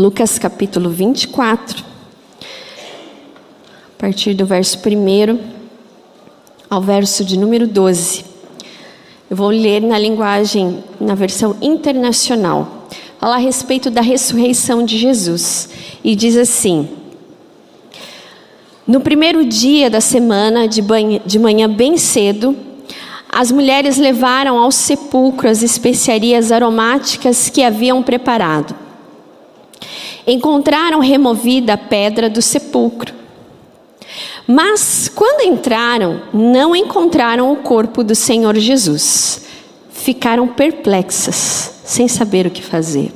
Lucas capítulo 24, a partir do verso 1 ao verso de número 12. Eu vou ler na linguagem, na versão internacional. Fala a respeito da ressurreição de Jesus. E diz assim: No primeiro dia da semana, de, banha, de manhã bem cedo, as mulheres levaram ao sepulcro as especiarias aromáticas que haviam preparado encontraram removida a pedra do sepulcro. Mas, quando entraram, não encontraram o corpo do Senhor Jesus. Ficaram perplexas, sem saber o que fazer.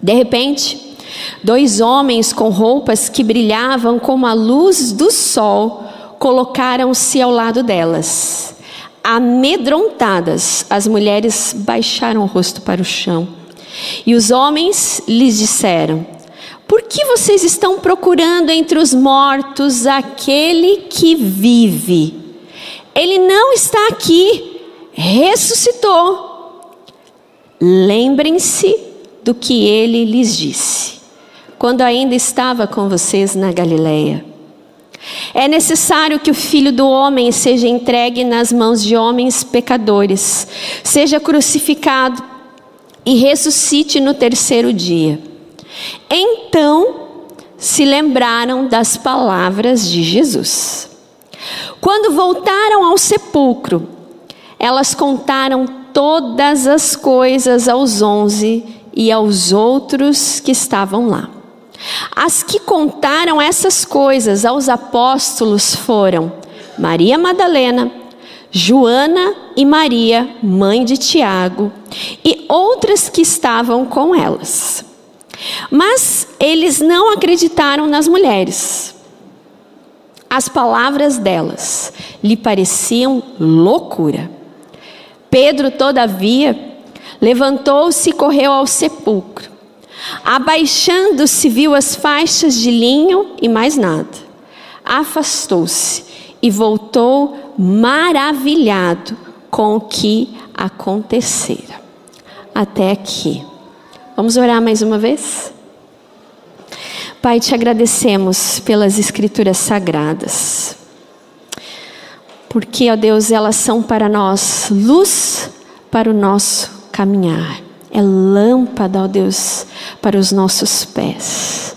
De repente, dois homens com roupas que brilhavam como a luz do sol colocaram-se ao lado delas. Amedrontadas, as mulheres baixaram o rosto para o chão. E os homens lhes disseram: Por que vocês estão procurando entre os mortos aquele que vive? Ele não está aqui, ressuscitou. Lembrem-se do que ele lhes disse, quando ainda estava com vocês na Galileia. É necessário que o filho do homem seja entregue nas mãos de homens pecadores, seja crucificado e ressuscite no terceiro dia. Então se lembraram das palavras de Jesus. Quando voltaram ao sepulcro, elas contaram todas as coisas aos onze e aos outros que estavam lá. As que contaram essas coisas aos apóstolos foram Maria Madalena, Joana e Maria, mãe de Tiago, e outras que estavam com elas. Mas eles não acreditaram nas mulheres. As palavras delas lhe pareciam loucura. Pedro, todavia, levantou-se e correu ao sepulcro. Abaixando-se, viu as faixas de linho e mais nada. Afastou-se e voltou maravilhado com o que acontecera. Até aqui. Vamos orar mais uma vez? Pai, te agradecemos pelas Escrituras sagradas, porque, ó Deus, elas são para nós luz para o nosso caminhar, é lâmpada, ó Deus, para os nossos pés.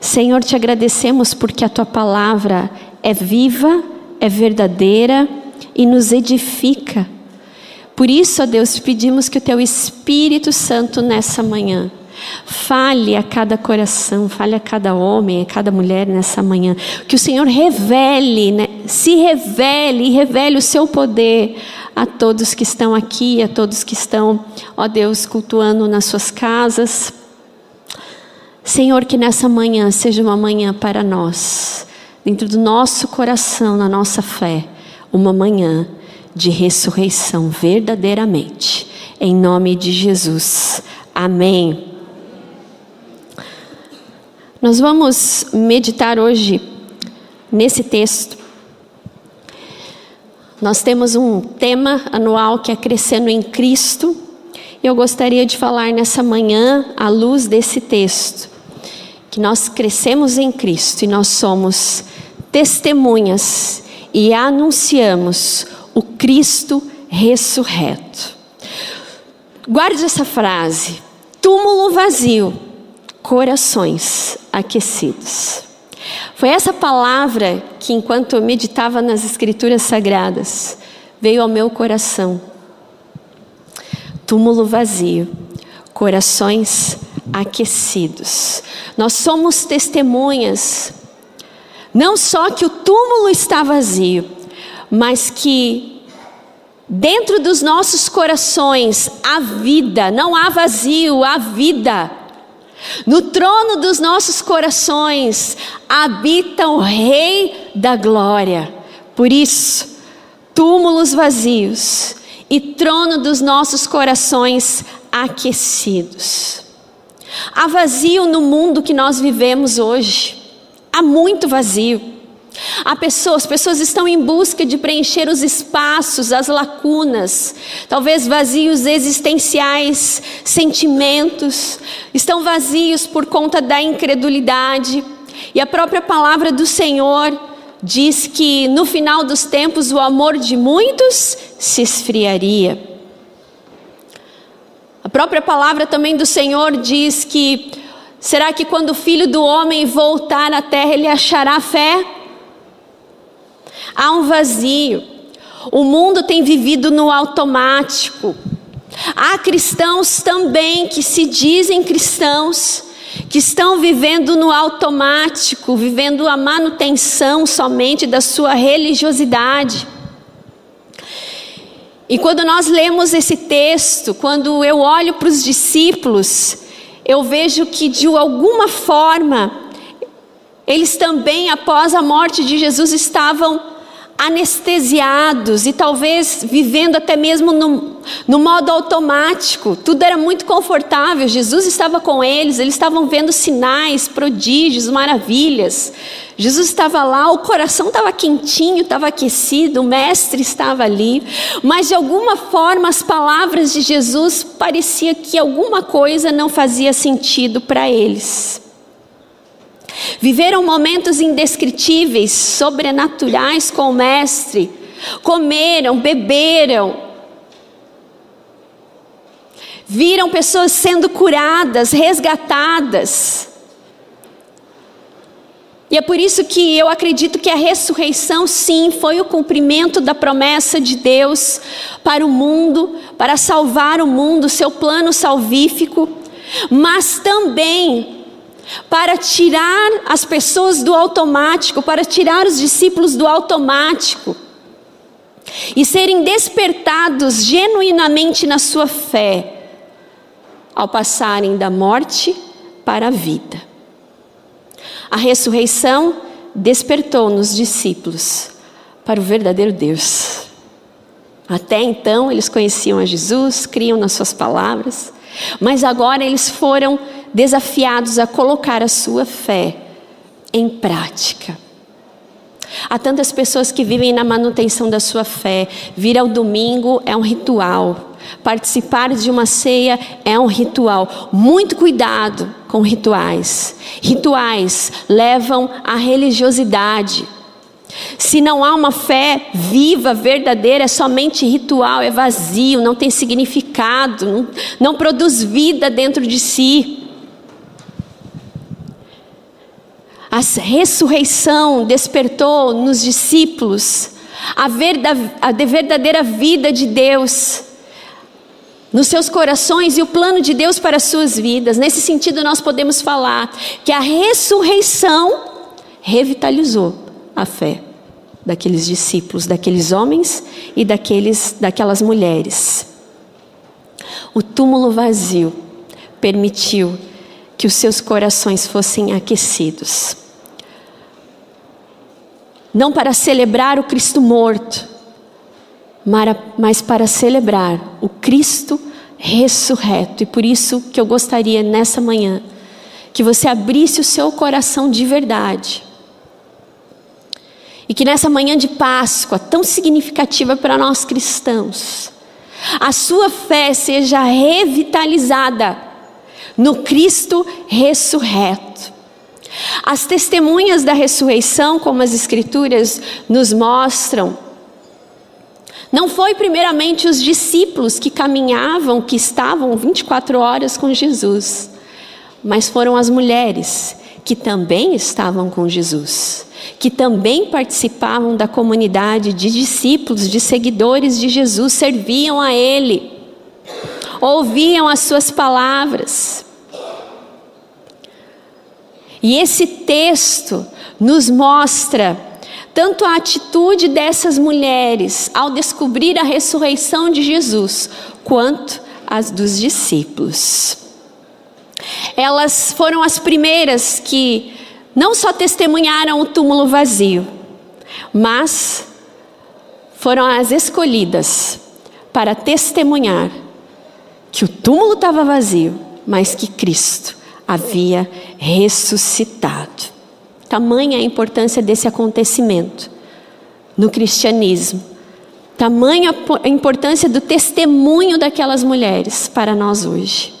Senhor, te agradecemos porque a tua palavra é viva é verdadeira e nos edifica. Por isso, ó Deus, pedimos que o Teu Espírito Santo nessa manhã fale a cada coração, fale a cada homem, a cada mulher nessa manhã. Que o Senhor revele, né? se revele e revele o Seu poder a todos que estão aqui, a todos que estão, ó Deus, cultuando nas suas casas. Senhor, que nessa manhã seja uma manhã para nós dentro do nosso coração, na nossa fé, uma manhã de ressurreição verdadeiramente. Em nome de Jesus. Amém. Nós vamos meditar hoje nesse texto. Nós temos um tema anual que é Crescendo em Cristo. Eu gostaria de falar nessa manhã, à luz desse texto, que nós crescemos em Cristo e nós somos testemunhas e anunciamos o Cristo ressurreto. Guarde essa frase: túmulo vazio, corações aquecidos. Foi essa palavra que, enquanto eu meditava nas Escrituras Sagradas, veio ao meu coração. Túmulo vazio, corações aquecidos. Nós somos testemunhas não só que o túmulo está vazio, mas que dentro dos nossos corações há vida, não há vazio, há vida. No trono dos nossos corações habita o Rei da Glória. Por isso, túmulos vazios e trono dos nossos corações aquecidos. Há vazio no mundo que nós vivemos hoje. Há muito vazio. Há pessoas, pessoas estão em busca de preencher os espaços, as lacunas, talvez vazios existenciais, sentimentos, estão vazios por conta da incredulidade. E a própria palavra do Senhor diz que no final dos tempos o amor de muitos se esfriaria. A própria palavra também do Senhor diz que será que quando o filho do homem voltar à terra ele achará fé? Há um vazio. O mundo tem vivido no automático. Há cristãos também que se dizem cristãos, que estão vivendo no automático, vivendo a manutenção somente da sua religiosidade. E quando nós lemos esse texto, quando eu olho para os discípulos, eu vejo que de alguma forma, eles também, após a morte de Jesus, estavam anestesiados e talvez vivendo até mesmo no, no modo automático. Tudo era muito confortável, Jesus estava com eles, eles estavam vendo sinais, prodígios, maravilhas. Jesus estava lá, o coração estava quentinho, estava aquecido, o mestre estava ali, mas de alguma forma as palavras de Jesus parecia que alguma coisa não fazia sentido para eles. Viveram momentos indescritíveis, sobrenaturais com o Mestre. Comeram, beberam. Viram pessoas sendo curadas, resgatadas. E é por isso que eu acredito que a ressurreição, sim, foi o cumprimento da promessa de Deus para o mundo, para salvar o mundo, seu plano salvífico, mas também para tirar as pessoas do automático, para tirar os discípulos do automático e serem despertados genuinamente na sua fé ao passarem da morte para a vida. A ressurreição despertou nos discípulos para o verdadeiro Deus. Até então eles conheciam a Jesus, criam nas suas palavras, mas agora eles foram desafiados a colocar a sua fé em prática. Há tantas pessoas que vivem na manutenção da sua fé. Vir ao domingo é um ritual. Participar de uma ceia é um ritual. Muito cuidado com rituais. Rituais levam à religiosidade. Se não há uma fé viva, verdadeira, é somente ritual, é vazio, não tem significado, não, não produz vida dentro de si. A ressurreição despertou nos discípulos a, verdadeira vida de Deus nos seus corações e o plano de Deus para as suas vidas. Nesse sentido, nós podemos falar que a ressurreição revitalizou a fé daqueles discípulos, daqueles homens e daqueles, daquelas mulheres. O túmulo vazio permitiu que os seus corações fossem aquecidos. Não para celebrar o Cristo morto, mas para celebrar o Cristo ressurreto. E por isso que eu gostaria nessa manhã que você abrisse o seu coração de verdade. E que nessa manhã de Páscoa, tão significativa para nós cristãos, a sua fé seja revitalizada no Cristo ressurreto. As testemunhas da ressurreição, como as Escrituras nos mostram, não foi primeiramente os discípulos que caminhavam, que estavam 24 horas com Jesus, mas foram as mulheres que também estavam com Jesus, que também participavam da comunidade de discípulos, de seguidores de Jesus, serviam a Ele, ouviam as Suas palavras. E esse texto nos mostra tanto a atitude dessas mulheres ao descobrir a ressurreição de Jesus, quanto as dos discípulos. Elas foram as primeiras que não só testemunharam o túmulo vazio, mas foram as escolhidas para testemunhar que o túmulo estava vazio, mas que Cristo havia ressuscitado. Tamanha a importância desse acontecimento no cristianismo. Tamanha a importância do testemunho daquelas mulheres para nós hoje.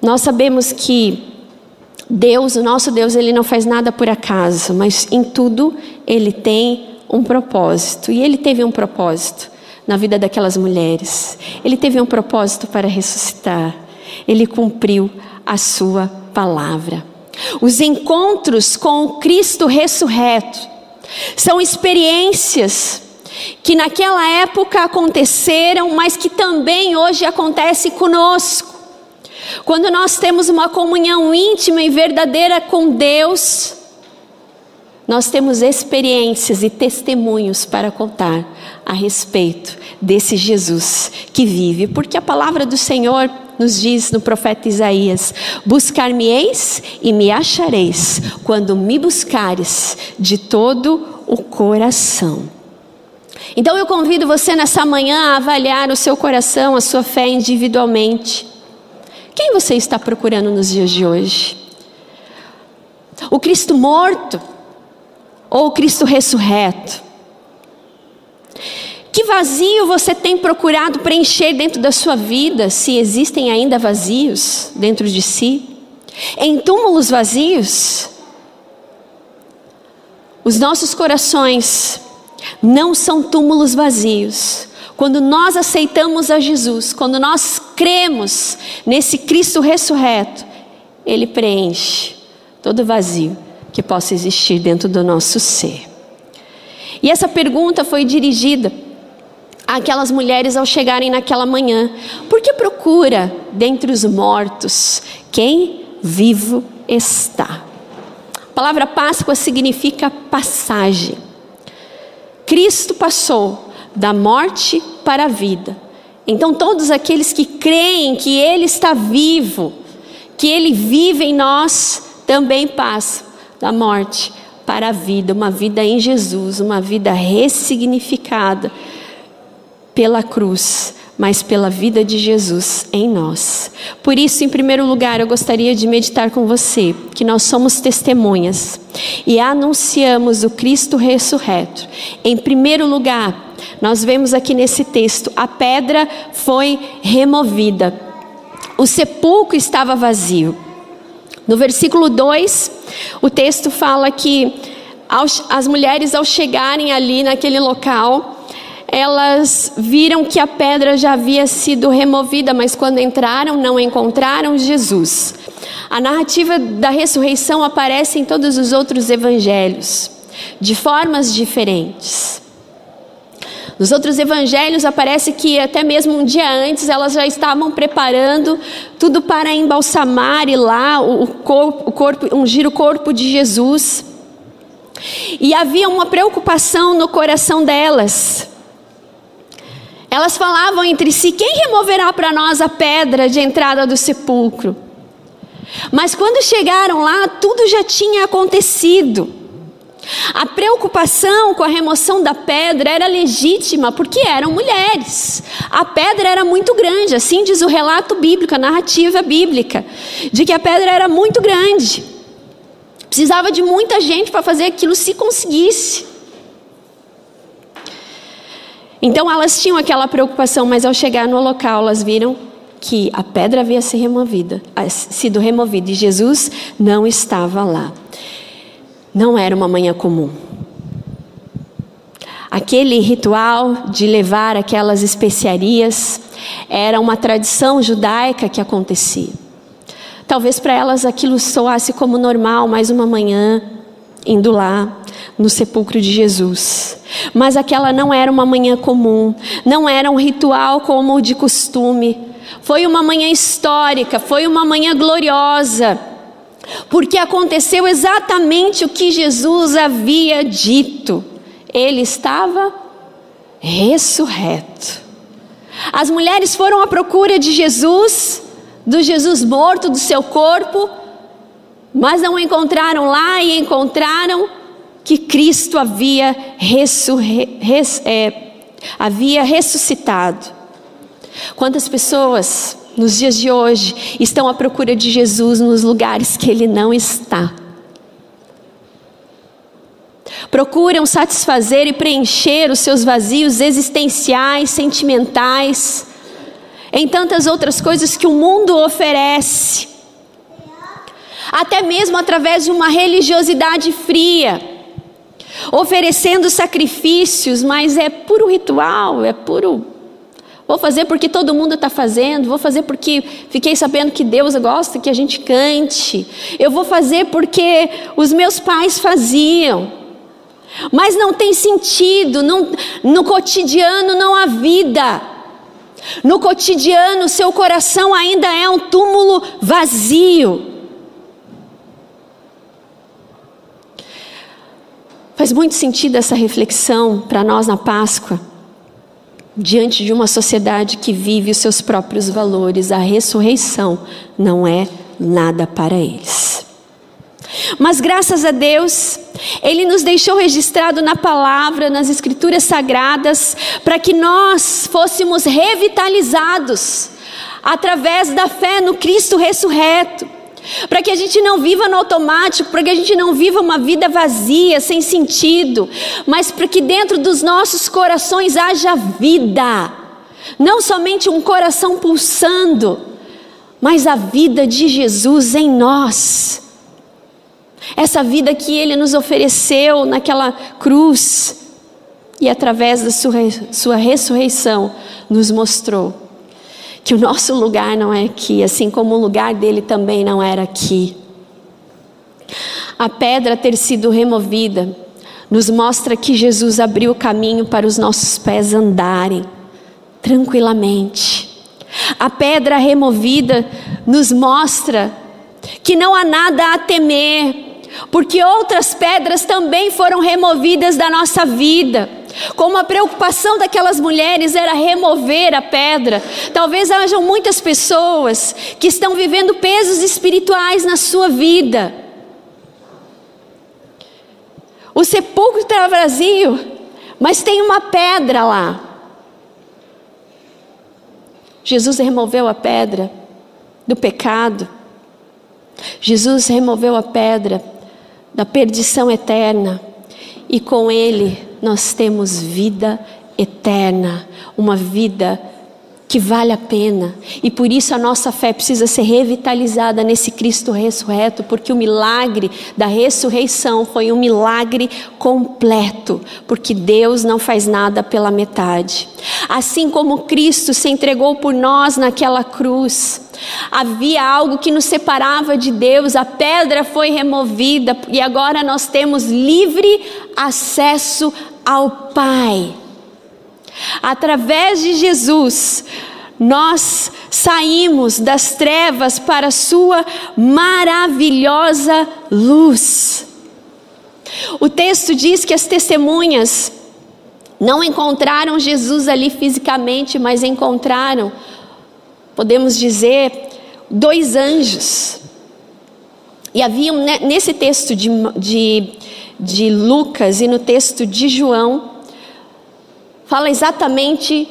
Nós sabemos que Deus, o nosso Deus, ele não faz nada por acaso, mas em tudo ele tem um propósito. E ele teve um propósito na vida daquelas mulheres. Ele teve um propósito para ressuscitar. Ele cumpriu a sua palavra. Os encontros com o Cristo ressurreto são experiências que naquela época aconteceram, mas que também hoje acontece conosco. Quando nós temos uma comunhão íntima e verdadeira com Deus, nós temos experiências e testemunhos para contar a respeito desse Jesus que vive, porque a palavra do Senhor nos diz no profeta Isaías: Buscar-me-eis e me achareis, quando me buscares de todo o coração. Então eu convido você nessa manhã a avaliar o seu coração, a sua fé individualmente. Quem você está procurando nos dias de hoje? O Cristo morto ou o Cristo ressurreto? Que vazio você tem procurado preencher dentro da sua vida, se existem ainda vazios dentro de si? Em túmulos vazios? Os nossos corações não são túmulos vazios. Quando nós aceitamos a Jesus, quando nós cremos nesse Cristo ressurreto, Ele preenche todo vazio que possa existir dentro do nosso ser. E essa pergunta foi dirigida àquelas mulheres ao chegarem naquela manhã: por que procura dentre os mortos quem vivo está? A palavra Páscoa significa passagem. Cristo passou da morte para a vida. Então, todos aqueles que creem que Ele está vivo, que Ele vive em nós, também passam da morte para a vida, uma vida em Jesus, uma vida ressignificada pela cruz, mas pela vida de Jesus em nós. Por isso, em primeiro lugar, eu gostaria de meditar com você que nós somos testemunhas e anunciamos o Cristo ressurreto. Em primeiro lugar, nós vemos aqui nesse texto, a pedra foi removida. O sepulcro estava vazio. No versículo 2, o texto fala que as mulheres, ao chegarem ali naquele local, elas viram que a pedra já havia sido removida, mas quando entraram, não encontraram Jesus. A narrativa da ressurreição aparece em todos os outros evangelhos, de formas diferentes. Nos outros evangelhos aparece que até mesmo um dia antes elas já estavam preparando tudo para embalsamar e lá o corpo, o corpo ungir o corpo de Jesus. E havia uma preocupação no coração delas. Elas falavam entre si: quem removerá para nós a pedra de entrada do sepulcro? Mas quando chegaram lá, tudo já tinha acontecido. A preocupação com a remoção da pedra era legítima, porque eram mulheres. A pedra era muito grande, assim diz o relato bíblico, a narrativa bíblica, de que a pedra era muito grande. Precisava de muita gente para fazer aquilo se conseguisse. Então elas tinham aquela preocupação, mas ao chegar no local, elas viram que a pedra havia sido removida, sido removida e Jesus não estava lá. Não era uma manhã comum. Aquele ritual de levar aquelas especiarias era uma tradição judaica que acontecia. Talvez para elas aquilo soasse como normal, mais uma manhã indo lá no sepulcro de Jesus. Mas aquela não era uma manhã comum, não era um ritual como o de costume. Foi uma manhã histórica, foi uma manhã gloriosa, porque aconteceu exatamente o que Jesus havia dito. Ele estava ressurreto. As mulheres foram à procura de Jesus, do Jesus morto, do seu corpo, mas não o encontraram lá e encontraram que Cristo havia, ressurre, res, é, havia ressuscitado. Quantas pessoas nos dias de hoje estão à procura de Jesus nos lugares que Ele não está? procuram satisfazer e preencher os seus vazios existenciais, sentimentais, em tantas outras coisas que o mundo oferece, até mesmo através de uma religiosidade fria, oferecendo sacrifícios, mas é puro ritual, é puro Vou fazer porque todo mundo está fazendo. Vou fazer porque fiquei sabendo que Deus gosta que a gente cante. Eu vou fazer porque os meus pais faziam. Mas não tem sentido. Não, no cotidiano não há vida. No cotidiano, seu coração ainda é um túmulo vazio. Faz muito sentido essa reflexão para nós na Páscoa diante de uma sociedade que vive os seus próprios valores, a ressurreição não é nada para eles. Mas graças a Deus, Ele nos deixou registrado na palavra, nas Escrituras Sagradas, para que nós fôssemos revitalizados através da fé no Cristo ressurreto para que a gente não viva no automático, para que a gente não viva uma vida vazia, sem sentido, mas para que dentro dos nossos corações haja vida, não somente um coração pulsando, mas a vida de Jesus em nós. Essa vida que Ele nos ofereceu naquela cruz e através da sua, sua ressurreição nos mostrou que o nosso lugar não é aqui, assim como o lugar dele também não era aqui. A pedra ter sido removida nos mostra que Jesus abriu o caminho para os nossos pés andarem tranquilamente. A pedra removida nos mostra que não há nada a temer, porque outras pedras também foram removidas da nossa vida. Como a preocupação daquelas mulheres era remover a pedra, talvez hajam muitas pessoas que estão vivendo pesos espirituais na sua vida. O sepulcro está vazio, mas tem uma pedra lá. Jesus removeu a pedra do pecado. Jesus removeu a pedra da perdição eterna e com ele nós temos vida eterna, uma vida que vale a pena. E por isso a nossa fé precisa ser revitalizada nesse Cristo ressurreto, porque o milagre da ressurreição foi um milagre completo, porque Deus não faz nada pela metade. Assim como Cristo se entregou por nós naquela cruz, havia algo que nos separava de Deus, a pedra foi removida e agora nós temos livre acesso ao Pai. Através de Jesus, nós saímos das trevas para a Sua maravilhosa luz. O texto diz que as testemunhas não encontraram Jesus ali fisicamente, mas encontraram, podemos dizer, dois anjos. E havia nesse texto de, de, de Lucas e no texto de João, fala exatamente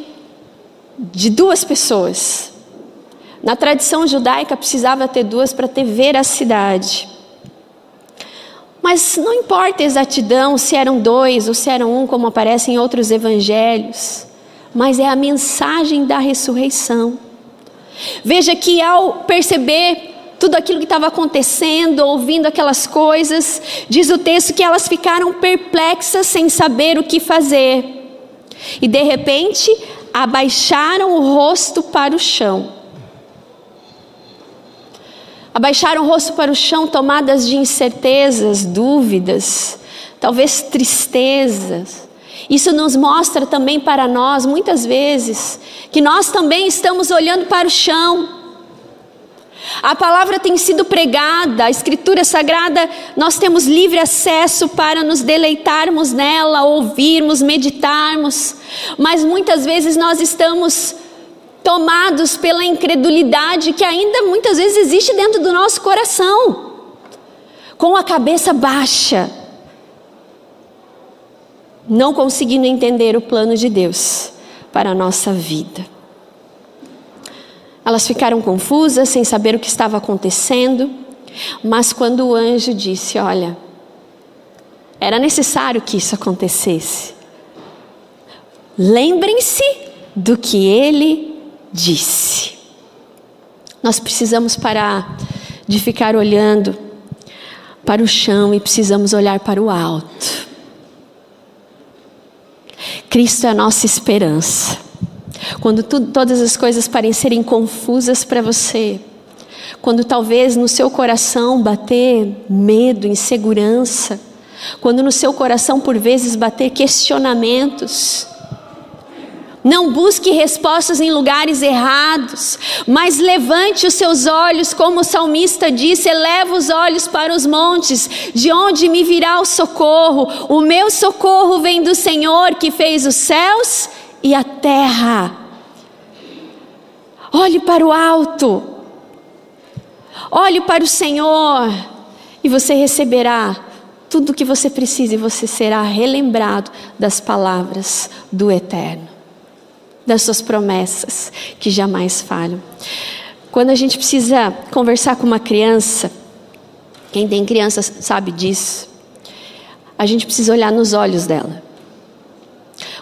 de duas pessoas. Na tradição judaica precisava ter duas para ter veracidade. Mas não importa a exatidão se eram dois ou se eram um, como aparece em outros evangelhos, mas é a mensagem da ressurreição. Veja que ao perceber tudo aquilo que estava acontecendo, ouvindo aquelas coisas, diz o texto que elas ficaram perplexas sem saber o que fazer. E de repente, abaixaram o rosto para o chão. Abaixaram o rosto para o chão, tomadas de incertezas, dúvidas, talvez tristezas. Isso nos mostra também para nós, muitas vezes, que nós também estamos olhando para o chão a palavra tem sido pregada, a Escritura Sagrada, nós temos livre acesso para nos deleitarmos nela, ouvirmos, meditarmos, mas muitas vezes nós estamos tomados pela incredulidade que ainda muitas vezes existe dentro do nosso coração, com a cabeça baixa, não conseguindo entender o plano de Deus para a nossa vida. Elas ficaram confusas, sem saber o que estava acontecendo, mas quando o anjo disse: Olha, Era necessário que isso acontecesse. Lembrem-se do que ele disse. Nós precisamos parar de ficar olhando para o chão e precisamos olhar para o alto. Cristo é a nossa esperança. Quando todas as coisas parecerem confusas para você, quando talvez no seu coração bater medo, insegurança, quando no seu coração por vezes bater questionamentos, não busque respostas em lugares errados, mas levante os seus olhos, como o salmista disse: eleva os olhos para os montes, de onde me virá o socorro? O meu socorro vem do Senhor que fez os céus e a terra. Olhe para o alto, olhe para o Senhor, e você receberá tudo o que você precisa, e você será relembrado das palavras do Eterno das suas promessas que jamais falham. Quando a gente precisa conversar com uma criança, quem tem criança sabe disso, a gente precisa olhar nos olhos dela.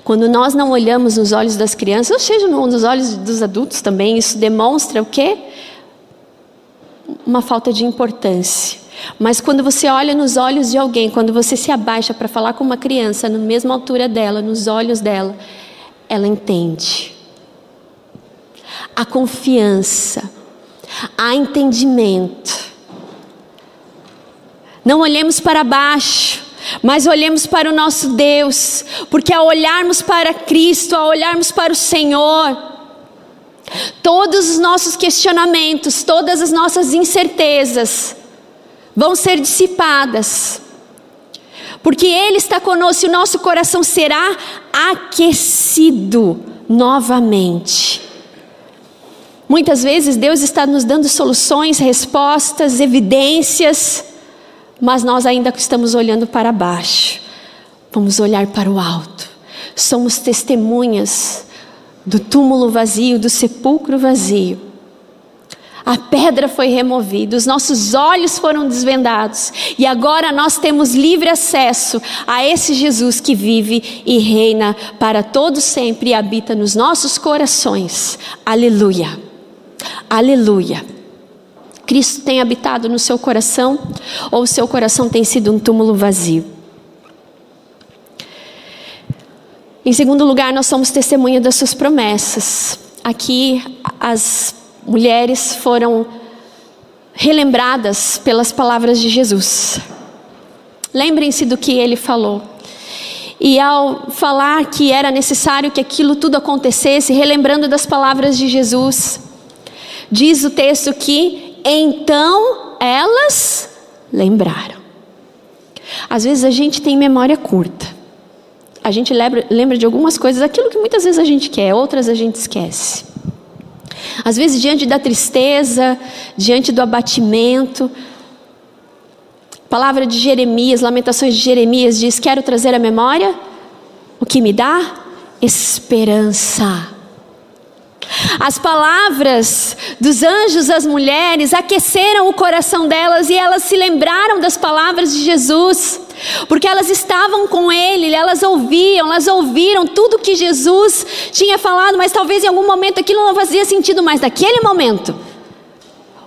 Quando nós não olhamos nos olhos das crianças, ou seja, nos olhos dos adultos também, isso demonstra o quê? Uma falta de importância. Mas quando você olha nos olhos de alguém, quando você se abaixa para falar com uma criança na mesma altura dela, nos olhos dela, ela entende. A confiança, há entendimento. Não olhemos para baixo, mas olhemos para o nosso Deus, porque ao olharmos para Cristo, ao olharmos para o Senhor, todos os nossos questionamentos, todas as nossas incertezas vão ser dissipadas porque Ele está conosco e o nosso coração será aquecido novamente. Muitas vezes Deus está nos dando soluções, respostas, evidências, mas nós ainda estamos olhando para baixo. Vamos olhar para o alto. Somos testemunhas do túmulo vazio, do sepulcro vazio a pedra foi removida, os nossos olhos foram desvendados e agora nós temos livre acesso a esse Jesus que vive e reina para todo sempre e habita nos nossos corações. Aleluia. Aleluia. Cristo tem habitado no seu coração ou o seu coração tem sido um túmulo vazio? Em segundo lugar, nós somos testemunha das suas promessas. Aqui as mulheres foram relembradas pelas palavras de Jesus. Lembrem-se do que ele falou. E ao falar que era necessário que aquilo tudo acontecesse, relembrando das palavras de Jesus, diz o texto que então elas lembraram. Às vezes a gente tem memória curta. A gente lembra, lembra de algumas coisas, aquilo que muitas vezes a gente quer, outras a gente esquece. Às vezes, diante da tristeza, diante do abatimento, palavra de Jeremias, Lamentações de Jeremias diz: Quero trazer à memória o que me dá esperança. As palavras dos anjos às mulheres aqueceram o coração delas e elas se lembraram das palavras de Jesus, porque elas estavam com Ele, elas ouviam, elas ouviram tudo que Jesus tinha falado, mas talvez em algum momento aquilo não fazia sentido mais. Naquele momento,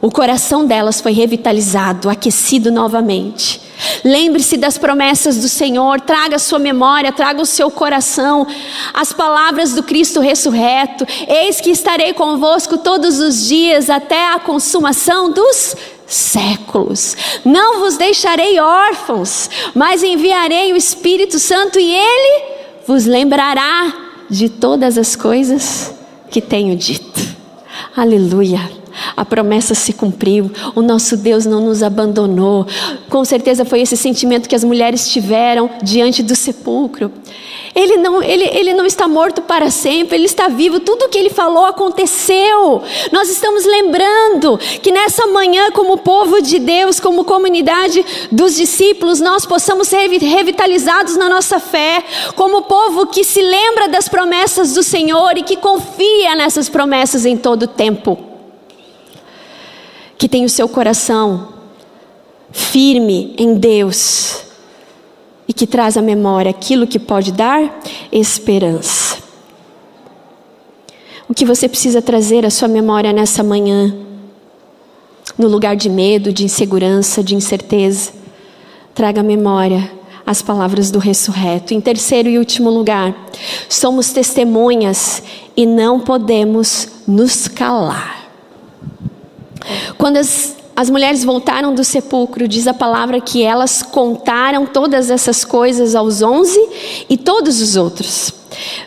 o coração delas foi revitalizado, aquecido novamente. Lembre-se das promessas do Senhor, traga a sua memória, traga o seu coração, as palavras do Cristo ressurreto. Eis que estarei convosco todos os dias até a consumação dos séculos. Não vos deixarei órfãos, mas enviarei o Espírito Santo e ele vos lembrará de todas as coisas que tenho dito. Aleluia a promessa se cumpriu, o nosso Deus não nos abandonou. Com certeza foi esse sentimento que as mulheres tiveram diante do sepulcro. Ele não, ele, ele não está morto para sempre, ele está vivo. Tudo o que ele falou aconteceu. Nós estamos lembrando que nessa manhã, como povo de Deus, como comunidade dos discípulos, nós possamos ser revitalizados na nossa fé, como povo que se lembra das promessas do Senhor e que confia nessas promessas em todo o tempo que tem o seu coração firme em Deus, e que traz à memória aquilo que pode dar esperança. O que você precisa trazer à sua memória nessa manhã, no lugar de medo, de insegurança, de incerteza, traga à memória as palavras do ressurreto. Em terceiro e último lugar, somos testemunhas e não podemos nos calar. Quando as as mulheres voltaram do sepulcro, diz a palavra que elas contaram todas essas coisas aos onze e todos os outros.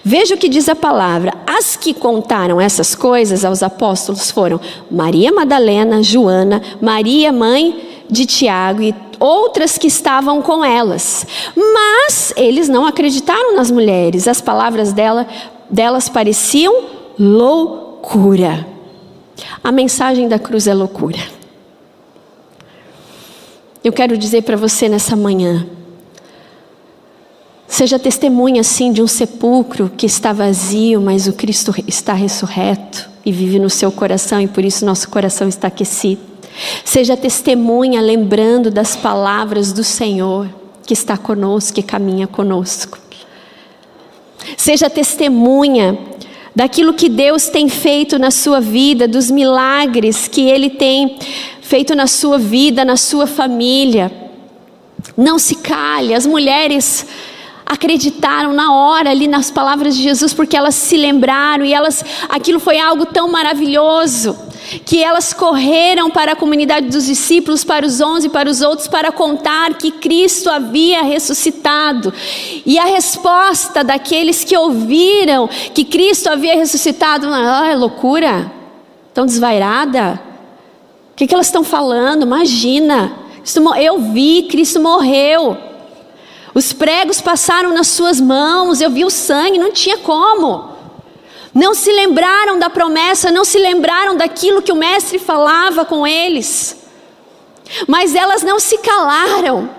Veja o que diz a palavra. As que contaram essas coisas aos apóstolos foram Maria Madalena, Joana, Maria, mãe de Tiago e outras que estavam com elas. Mas eles não acreditaram nas mulheres. As palavras dela, delas pareciam loucura. A mensagem da cruz é loucura. Eu quero dizer para você nessa manhã, seja testemunha assim de um sepulcro que está vazio, mas o Cristo está ressurreto e vive no seu coração e por isso nosso coração está aquecido. Seja testemunha lembrando das palavras do Senhor que está conosco, que caminha conosco. Seja testemunha daquilo que Deus tem feito na sua vida, dos milagres que Ele tem feito na sua vida, na sua família. Não se cale, as mulheres acreditaram na hora ali nas palavras de Jesus porque elas se lembraram e elas aquilo foi algo tão maravilhoso que elas correram para a comunidade dos discípulos, para os onze, para os outros, para contar que Cristo havia ressuscitado. E a resposta daqueles que ouviram que Cristo havia ressuscitado, ah, é loucura, tão desvairada. O que, que elas estão falando? Imagina, eu vi, Cristo morreu. Os pregos passaram nas suas mãos, eu vi o sangue, não tinha como. Não se lembraram da promessa, não se lembraram daquilo que o Mestre falava com eles. Mas elas não se calaram.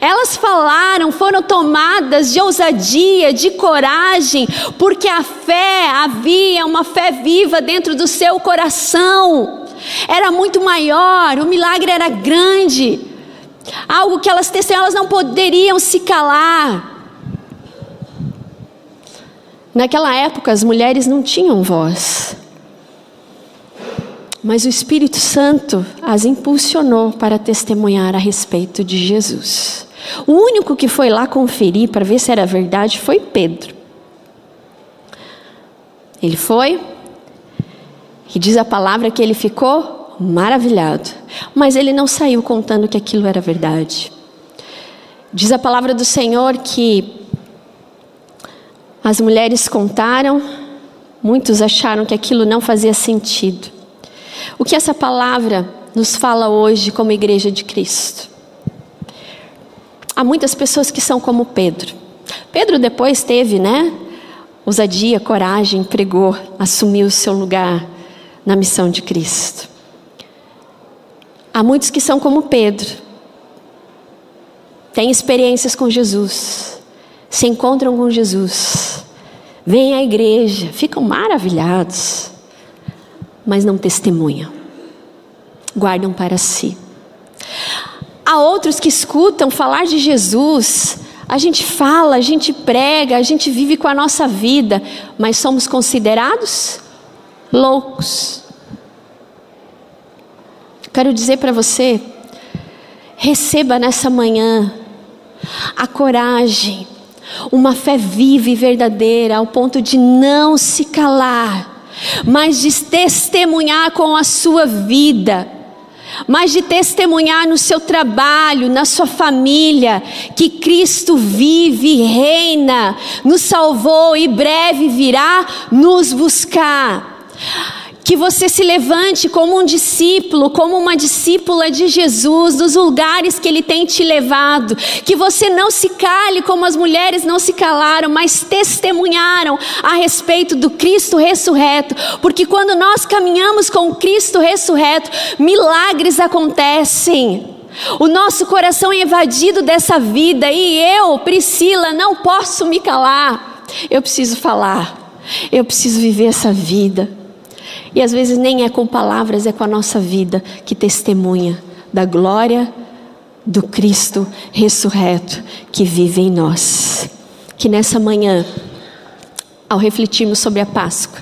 Elas falaram, foram tomadas de ousadia, de coragem, porque a fé havia uma fé viva dentro do seu coração. Era muito maior, o milagre era grande. Algo que elas testemunham, elas não poderiam se calar. Naquela época, as mulheres não tinham voz. Mas o Espírito Santo as impulsionou para testemunhar a respeito de Jesus. O único que foi lá conferir para ver se era verdade foi Pedro. Ele foi, e diz a palavra que ele ficou maravilhado, mas ele não saiu contando que aquilo era verdade. Diz a palavra do Senhor que as mulheres contaram, muitos acharam que aquilo não fazia sentido. O que essa palavra nos fala hoje como igreja de Cristo? Há muitas pessoas que são como Pedro. Pedro depois teve, né? Ousadia, coragem, pregou, assumiu o seu lugar na missão de Cristo. Há muitos que são como Pedro, têm experiências com Jesus, se encontram com Jesus, vêm à igreja, ficam maravilhados, mas não testemunham, guardam para si. Há outros que escutam falar de Jesus, a gente fala, a gente prega, a gente vive com a nossa vida, mas somos considerados loucos. Quero dizer para você, receba nessa manhã a coragem uma fé viva e verdadeira, ao ponto de não se calar, mas de testemunhar com a sua vida, mas de testemunhar no seu trabalho, na sua família, que Cristo vive reina, nos salvou e breve virá nos buscar que você se levante como um discípulo, como uma discípula de Jesus, dos lugares que Ele tem te levado. Que você não se cale como as mulheres não se calaram, mas testemunharam a respeito do Cristo ressurreto. Porque quando nós caminhamos com o Cristo ressurreto, milagres acontecem. O nosso coração é invadido dessa vida e eu, Priscila, não posso me calar. Eu preciso falar. Eu preciso viver essa vida. E às vezes nem é com palavras, é com a nossa vida que testemunha da glória do Cristo ressurreto que vive em nós. Que nessa manhã, ao refletirmos sobre a Páscoa,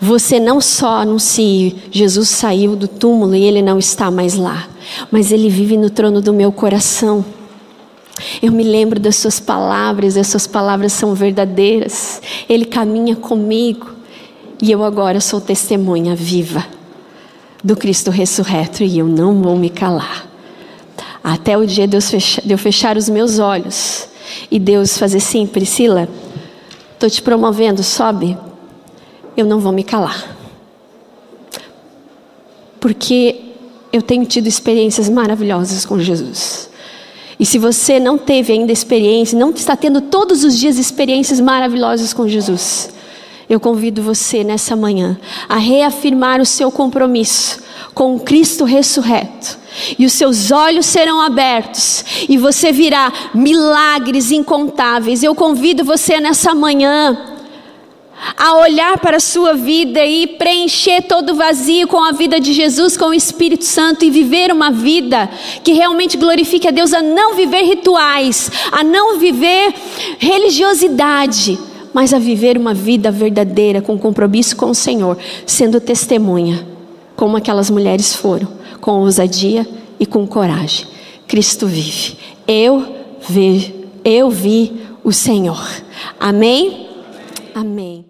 você não só anuncie Jesus saiu do túmulo e ele não está mais lá, mas ele vive no trono do meu coração. Eu me lembro das suas palavras, as suas palavras são verdadeiras. Ele caminha comigo e eu agora sou testemunha viva do Cristo ressurreto e eu não vou me calar. Até o dia de eu fechar os meus olhos e Deus fazer assim, Priscila, estou te promovendo, sobe. Eu não vou me calar. Porque eu tenho tido experiências maravilhosas com Jesus. E se você não teve ainda experiência, não está tendo todos os dias experiências maravilhosas com Jesus, eu convido você nessa manhã a reafirmar o seu compromisso com Cristo ressurreto. E os seus olhos serão abertos e você virá milagres incontáveis. Eu convido você nessa manhã a olhar para a sua vida e preencher todo o vazio com a vida de Jesus, com o Espírito Santo e viver uma vida que realmente glorifique a Deus, a não viver rituais, a não viver religiosidade, mas a viver uma vida verdadeira, com compromisso com o Senhor, sendo testemunha, como aquelas mulheres foram, com ousadia e com coragem. Cristo vive. Eu vi, eu vi o Senhor. Amém? Amém.